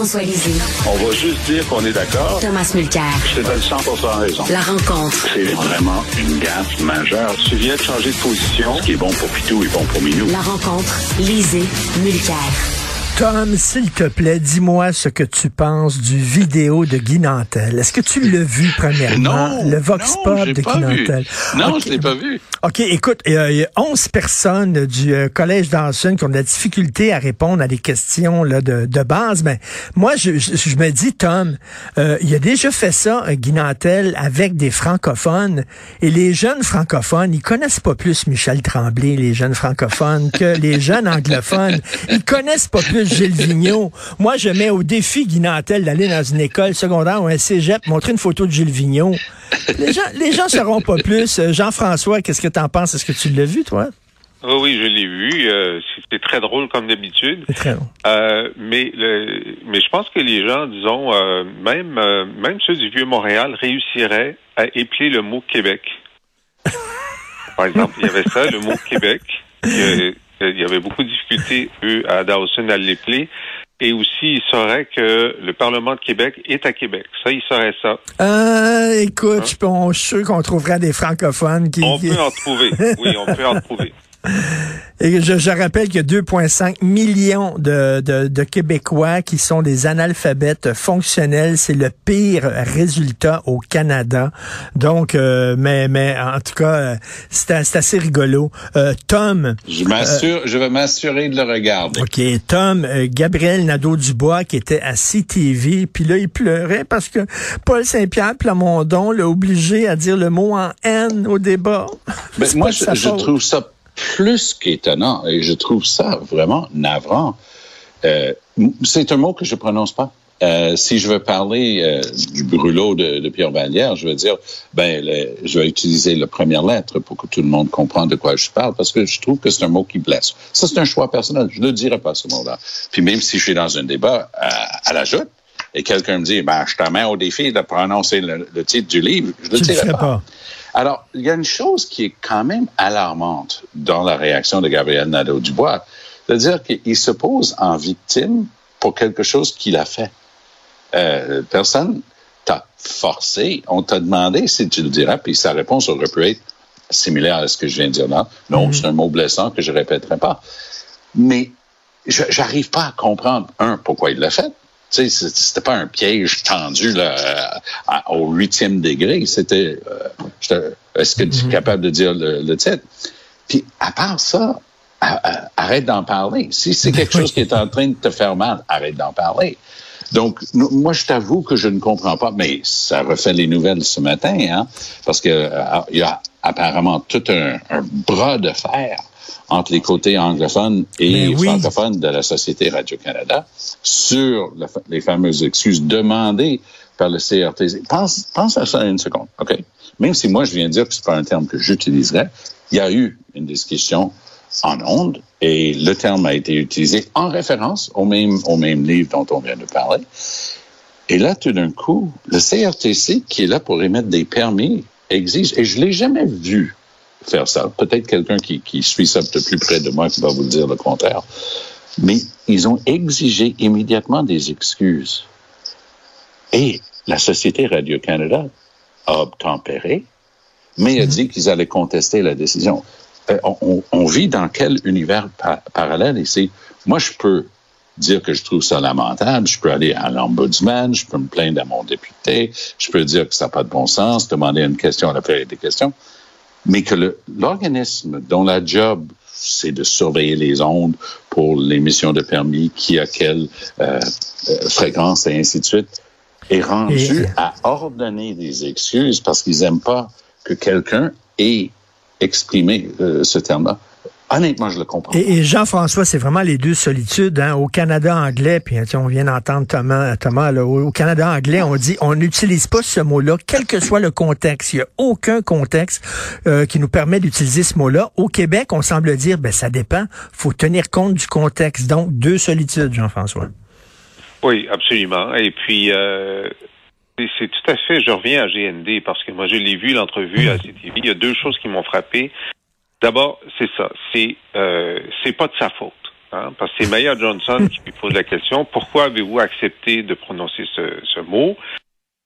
Jean-François Lisée. On va juste dire qu'on est d'accord. Thomas Mulcair. Je te donne 100 raison. La rencontre. C'est vraiment une gaffe majeure. Tu viens de changer de position. Ce qui est bon pour Pitou est bon pour Minou. La rencontre. Lisée. Mulcair. Tom, s'il te plaît, dis-moi ce que tu penses du vidéo de Guy Nantel. Est-ce que tu l'as vu premièrement? Non, le Vox non, Pop de pas Guy vu. Nantel. Non, Ok. je l'ai pas vu. OK, écoute, il y a 11 personnes du euh, Collège d'Anson qui ont de la difficulté à répondre à des questions là, de, de base. Mais moi, je, je, je me dis, Tom, euh, il a déjà fait ça, euh, Guy Nantel, avec des francophones. Et les jeunes francophones, ils connaissent pas plus Michel Tremblay, les jeunes francophones, que les jeunes anglophones. Ils connaissent pas plus Gilles Vigneault. Moi, je mets au défi Guy Nantel d'aller dans une école secondaire ou un cégep, montrer une photo de Gilles Vigneault. Les gens, les gens sauront pas plus. Euh, Jean-François, qu'est-ce que t'en penses? Est-ce que tu l'as vu, toi? Oh oui, je l'ai vu. Euh, C'était très drôle comme d'habitude. C'est très long. Euh, mais le, mais je pense que les gens, disons, euh, même même ceux du vieux Montréal réussiraient à épeler le mot Québec. Par exemple, il y avait ça, le mot Québec. Il y avait beaucoup de difficultés, eux, à Dawson à l'épeler. Et aussi, ils sauraient que le Parlement de Québec est à Québec. Ça, ils sauraient ça. Euh, écoute, je pense- je suis sûr qu'on trouvera des francophones qui... On peut en trouver. Oui, on peut en trouver. Et je, je rappelle qu'il y a 2,5 millions de, de, de Québécois qui sont des analphabètes fonctionnels. C'est le pire résultat au Canada. Donc, euh, mais, mais en tout cas, euh, c'est assez rigolo. Euh, Tom, Je m'assure, je vais m'assurer de le regarder. OK, Tom, euh, Gabriel Nadeau-Dubois qui était à CTV, puis là, il pleurait parce que Paul Saint-Pierre Plamondon l'a obligé à dire le mot en N au débat. Ben, moi, je, je trouve ça plus qu'étonnant et je trouve ça vraiment navrant. Euh, c'est un mot que je prononce pas. Euh, si je veux parler euh, du brûlot de, de Pierre Vallière, je vais dire, ben, le- je vais utiliser la première lettre pour que tout le monde comprenne de quoi je parle, parce que je trouve que c'est un mot qui blesse. Ça, c'est un choix personnel. Je ne dirai pas ce mot-là. Puis même si je suis dans un débat à, à la joute, et quelqu'un me dit, ben, je te mets au défi de prononcer le, le titre du livre, je ne le dirai ferais pas. Alors, il y a une chose qui est quand même alarmante dans la réaction de Gabriel Nadeau-Dubois, c'est-à-dire qu'il se pose en victime pour quelque chose qu'il a fait. Euh, personne t'a forcé, on t'a demandé si tu le dirais, puis sa réponse aurait pu être similaire à ce que je viens de dire là. Non, c'est un mot blessant que je répéterai pas. Mais je j'arrive pas à comprendre, un, pourquoi il l'a fait. Tu sais, c'était pas un piège tendu là, à- au huitième degré. C'était, euh, est-ce que tu es capable de dire le, le titre? Puis à part ça, arrête d'en parler. Si c'est quelque chose qui est en train de te faire mal, arrête d'en parler. Donc, moi, je t'avoue que je ne comprends pas, mais ça refait les nouvelles ce matin, hein, parce que euh, il y a apparemment tout un, un bras de fer entre les côtés anglophones et Ben oui. francophones de la Société Radio-Canada sur la les fameuses excuses demandées par le CRTC. Pense, pense à ça une seconde, OK? Même si moi, je viens de dire que c'est pas un terme que j'utiliserais, il y a eu une discussion en ondes et le terme a été utilisé en référence au même, au même livre dont on vient de parler. Et là, tout d'un coup, le CRTC, qui est là pour émettre des permis, exige, et je l'ai jamais vu faire ça. Peut-être quelqu'un qui, qui suit ça de plus près de moi qui va vous dire le contraire. Mais ils ont exigé immédiatement des excuses. Et la Société Radio-Canada a obtempéré, mais a dit qu'ils allaient contester la décision. Euh, on, on- on vit dans quel univers pa- parallèle? Ici? Moi, je peux dire que je trouve ça lamentable, je peux aller à l'ombudsman, je peux me plaindre à mon député, je peux dire que ça n'a pas de bon sens, demander une question à la période des questions, mais que le- l'organisme dont la job c'est de surveiller les ondes pour l'émission de permis, qui a quelle euh, euh, fréquence et ainsi de suite, est rendu à ordonner des excuses parce qu'ils n'aiment pas que quelqu'un ait exprimé euh, ce terme-là. Honnêtement, je le comprends. Et, Jean-François, c'est vraiment les deux solitudes. Hein. Au Canada anglais, puis on vient d'entendre Thomas, Thomas là, au, Canada anglais, on dit on n'utilise pas ce mot-là, quel que soit le contexte. Il n'y a aucun contexte euh, qui nous permet d'utiliser ce mot-là. Au Québec, on semble dire, ben ça dépend. faut tenir compte du contexte. Donc, deux solitudes, Jean-François. Oui, absolument. Et puis, euh, c'est tout à fait, je reviens à GND parce que moi, je l'ai vu, l'entrevue à CTV. Il y a deux choses qui m'ont frappé. D'abord, c'est ça. C'est euh, c'est pas de sa faute. Hein, parce que c'est Maya Johnson qui lui pose la question pourquoi avez-vous accepté de prononcer ce, ce mot?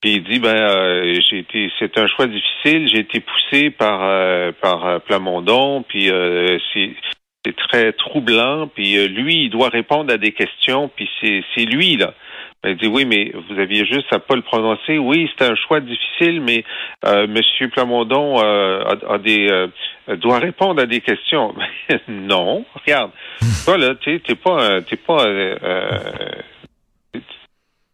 Puis il dit ben euh, j'ai été c'est un choix difficile. J'ai été poussé par euh, par euh, Plamondon. Puis c'est c'est très troublant. Puis lui, il doit répondre à des questions. Puis c'est c'est lui là elle dit oui, mais vous aviez juste à pas le prononcer. Oui, c'est un choix difficile, mais euh, Monsieur Plamondon euh, a, des euh, doit répondre à des questions. non, regarde, toi là, tu t'es pas, t'es pas,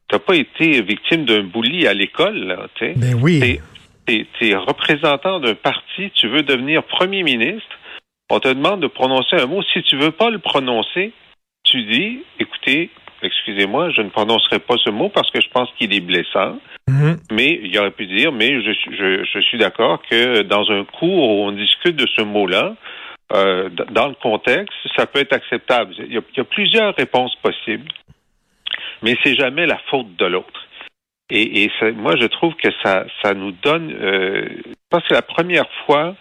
t'as pas été victime d'un bully à l'école, là, tu Ben oui. T'es, es représentant d'un parti, tu veux devenir premier ministre. On te demande de prononcer un mot. Si tu veux pas le prononcer, tu dis, écoutez, excusez-moi, je ne prononcerai pas ce mot parce que je pense qu'il est blessant. Mhm. Mais il aurait pu dire, mais je, je, je suis d'accord que dans un cours où on discute de ce mot-là, euh, dans le contexte, ça peut être acceptable. Il y a, il y a plusieurs réponses possibles, mais c'est jamais la faute de l'autre. Et, et moi, je trouve que ça, ça nous donne. Euh, je pense que c'est la première fois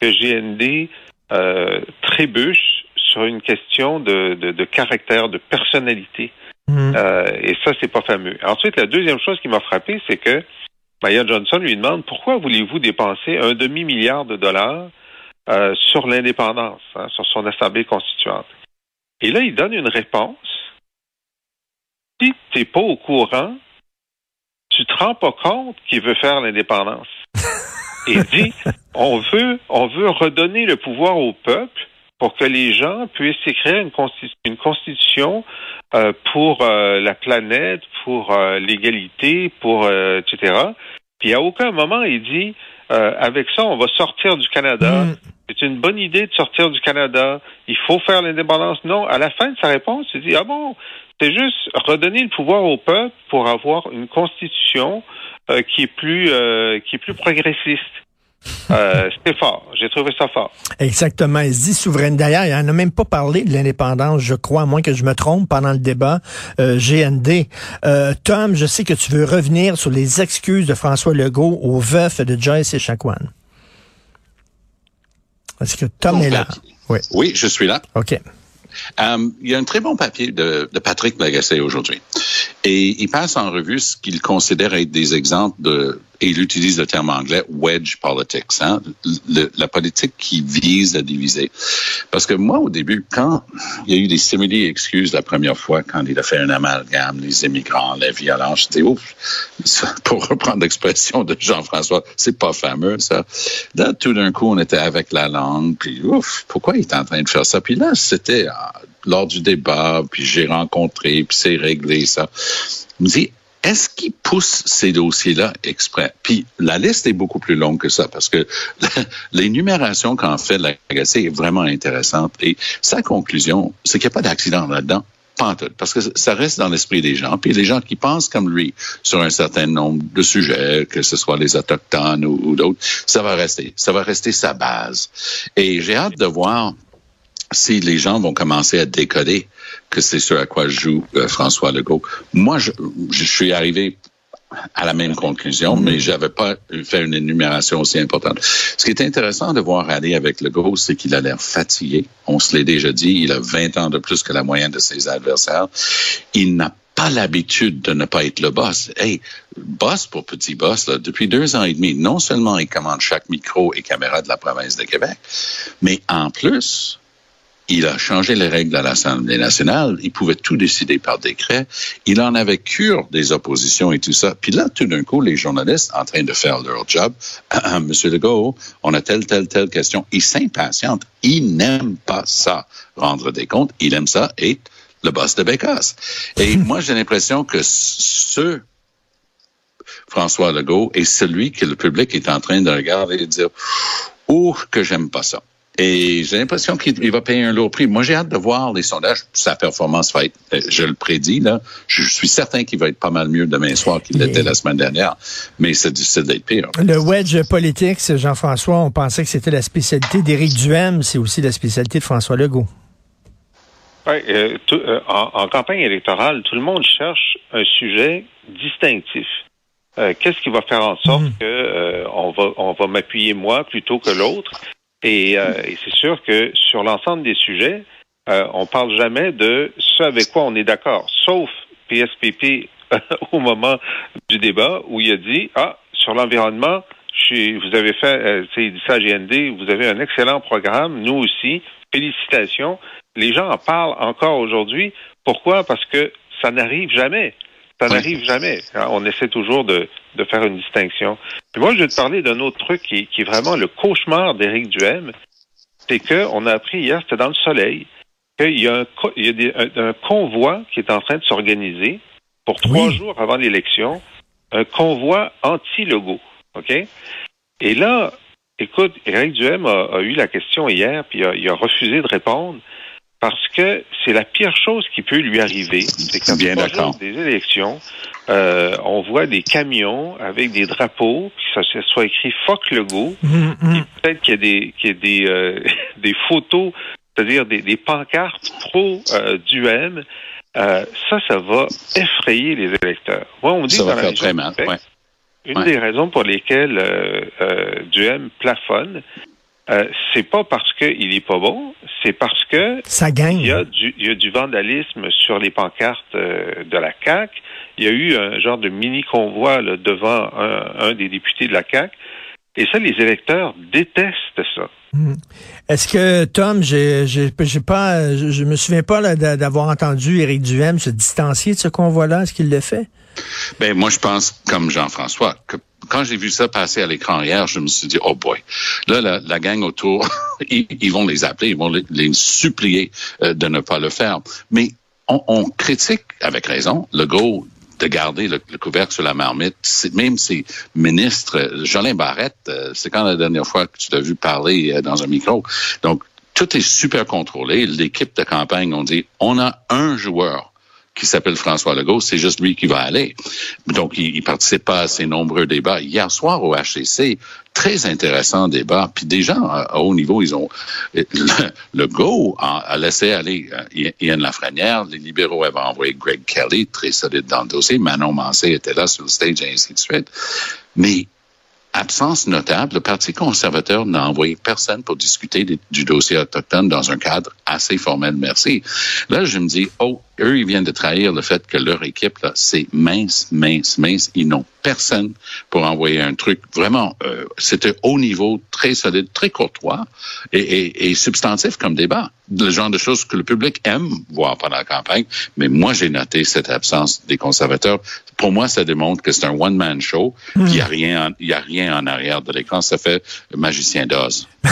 que GND euh, trébuche sur une question de, de, de caractère, de personnalité. Mm. Euh, et ça, c'est pas fameux. Ensuite, la deuxième chose qui m'a frappé, c'est que Maya Johnson lui demande pourquoi voulez-vous dépenser un demi-milliard de dollars euh, sur l'indépendance, hein, sur son assemblée constituante? Et là, il donne une réponse. Si tu n'es pas au courant, tu te rends pas compte qu'il veut faire l'indépendance. Et il dit, on veut, on veut redonner le pouvoir au peuple pour que les gens puissent écrire une, une constitution euh, pour euh, la planète, pour euh, l'égalité, pour etc. Puis à aucun moment il dit avec ça on va sortir du Canada. Mm. C'est une bonne idée de sortir du Canada. Il faut faire l'indépendance. Non, à la fin de sa réponse, il dit ah bon, c'est juste redonner le pouvoir au peuple pour avoir une constitution qui est plus qui est plus progressiste. Euh, C'était fort. J'ai trouvé ça fort. Exactement. Il se dit souveraine. D'ailleurs, il n'en a même pas parlé de l'indépendance, je crois, à moins que je me trompe pendant le débat euh, GND. Euh, Tom, je sais que tu veux revenir sur les excuses de François Legault au veuf de Joyce et Echaquan. Est-ce que Tom est là? Oui. oui, je suis là. OK. Euh, il y a un très bon papier de, de Patrick Lagacé aujourd'hui. Et il passe en revue ce qu'il considère être des exemples de et il utilise le terme anglais wedge politics, hein, la politique qui vise à diviser. Parce que moi, au début, quand il y a eu des simili excuses la première fois, quand il a fait un amalgame, les immigrants, la violence, j'étais ouf. Pour reprendre l'expression de Jean-François, c'est pas fameux, ça. Là, tout d'un coup, on était avec la langue, puis ouf, pourquoi il est en train de faire ça? Puis là, c'était ah, lors du débat, puis j'ai rencontré, puis c'est réglé, ça. Il me dit, est-ce qu'il pousse ces dossiers-là exprès? Puis la liste est beaucoup plus longue que ça parce que l'énumération qu'en fait l'agacé est vraiment intéressante. Et sa conclusion, c'est qu'il n'y a pas d'accident là-dedans. Pas tout, parce que ça reste dans l'esprit des gens. Puis les gens qui pensent comme lui sur un certain nombre de sujets, que ce soit les autochtones ou, ou d'autres, ça va rester. Ça va rester sa base. Et j'ai hâte de voir si les gens vont commencer à décoder que c'est ce à quoi joue euh, François Legault. Moi, je, je, suis arrivé à la même conclusion, mais j'avais pas fait une énumération aussi importante. Ce qui est intéressant de voir aller avec Legault, c'est qu'il a l'air fatigué. On se l'est déjà dit, il a 20 ans de plus que la moyenne de ses adversaires. Il n'a pas l'habitude de ne pas être le boss. Hey, boss pour petit boss, depuis deux ans et demi, non seulement il commande chaque micro et caméra de la province de Québec, mais en plus, il a changé les règles à l'Assemblée nationale. Il pouvait tout décider par décret. Il en avait cure des oppositions et tout ça. Puis là, tout d'un coup, les journalistes, en train de faire leur job, Monsieur Legault, on a telle, telle, telle question. Il s'impatiente. Il n'aime pas ça, rendre des comptes. Il aime ça être le boss de Bécasse. Et moi, j'ai l'impression que ce François Legault est celui que le public est en train de regarder et de dire, oh, que j'aime pas ça. Et j'ai l'impression qu'il va payer un lourd prix. Moi, j'ai hâte de voir les sondages. Sa performance va être, euh, je le prédis, là. Je suis certain qu'il va être pas mal mieux demain soir qu'il l'était la semaine dernière. Mais c'est difficile d'être pire. Le wedge politique, Jean-François, on pensait que c'était la spécialité d'Éric Duhem. C'est aussi la spécialité de François Legault. Oui, euh, euh, en, campagne électorale, tout le monde cherche un sujet distinctif. Qu'est-ce qui va faire en sorte mmh. que on va on va m'appuyer moi plutôt que l'autre? Et, euh, et c'est sûr que sur l'ensemble des sujets, euh, on parle jamais de ce avec quoi on est d'accord, sauf PSPP au moment du débat où il a dit ah sur l'environnement, vous avez fait, euh, il dit ça à GND, vous avez un excellent programme, nous aussi, félicitations. Les gens en parlent encore aujourd'hui. Pourquoi? Parce que ça n'arrive jamais. Ça n'arrive jamais. On essaie toujours de, de, faire une distinction. Puis moi, je vais te parler d'un autre truc qui, qui, est vraiment le cauchemar d'Éric Duhem. C'est qu'on a appris hier, c'était dans le soleil, qu'il y a, un, il y a des, un, convoi qui est en train de s'organiser pour trois jours avant l'élection, un convoi anti-logo. OK? Et là, écoute, Éric Duhem a, a, eu la question hier, puis il a refusé de répondre parce que c'est la pire chose qui peut lui arriver. C'est quand Bien d'accord. des élections, euh, on voit des camions avec des drapeaux, puis ça soit écrit Fuck le go. Mm, mm. Peut-être qu'il y a des, qu'il y a des, euh, des photos, c'est-à-dire des, des, pancartes pro euh, du M. Euh, ça, ça va effrayer les électeurs. Moi, on dit ça va faire très mal. Une des raisons pour lesquelles euh, euh, Duhem plafonne, euh, c'est pas parce qu'il est pas bon, c'est parce que ça gagne. Il y a du, il y a du vandalisme sur les pancartes euh, de la CAC. Il y a eu un genre de mini convoi là, devant un, un, des députés de la CAC. Et ça, les électeurs détestent ça. Hmm. Est-ce que Tom, j'ai, j'ai, pas, je, me souviens pas d'avoir entendu Éric Duhem se distancier de ce convoi-là. Est-ce qu'il le fait? Ben moi, je pense comme Jean-François que quand j'ai vu ça passer à l'écran hier, je me suis dit, oh boy, là, la, la gang autour, ils, vont les appeler, ils vont les, supplier euh, de ne pas le faire. Mais on, on critique, avec raison, le go de garder le, couvercle sur la marmite. Même ces ministres, Jolin Barrette, euh, c'est quand la dernière fois que tu t'as vu parler euh, dans un micro. Donc, tout est super contrôlé. L'équipe de campagne, on dit, on a un joueur qui s'appelle François Legault, c'est juste lui qui va aller. Donc, il, il participe pas à ces nombreux débats. Hier soir au HCC, très intéressant débat. Puis des gens à, haut niveau, ils ont le, le a, laissé aller euh, Ian Lafrenière. Les libéraux avaient envoyé Greg Kelly, très solide dans le dossier. Manon Mancé était là sur le stage et ainsi de suite. Mais absence notable, le Parti conservateur n'a envoyé personne pour discuter du dossier autochtone dans un cadre assez formel, merci. Là, je me dis, oh, eux, ils viennent de trahir le fait que leur équipe, là, c'est mince, mince, mince. Ils n'ont personne pour envoyer un truc vraiment, euh, c'était haut niveau, très solide, très courtois et, et, et, substantif comme débat. Le genre de choses que le public aime voir pendant la campagne. Mais moi, j'ai noté cette absence des conservateurs. Pour moi, ça démontre que c'est un one-man show. Il n'y a rien, il y a rien en arrière de l'écran. Ça fait magicien d'Oz.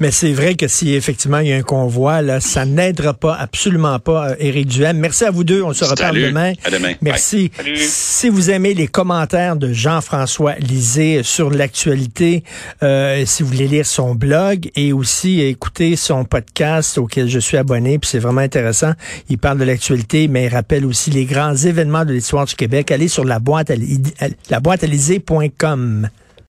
Mais c'est vrai que si effectivement il y a un convoi, là, ça n'aidera pas, absolument pas, euh, Éric Duhem. Merci à vous deux. On se reparle demain. À demain. Merci. Si vous aimez les commentaires de Jean-François Lisée sur l'actualité, euh, si vous voulez lire son blog et aussi écouter son podcast auquel je suis abonné, puis c'est vraiment intéressant. Il parle de l'actualité, mais il rappelle aussi les grands événements de l'histoire du Québec. Allez sur la boîte à, la boîte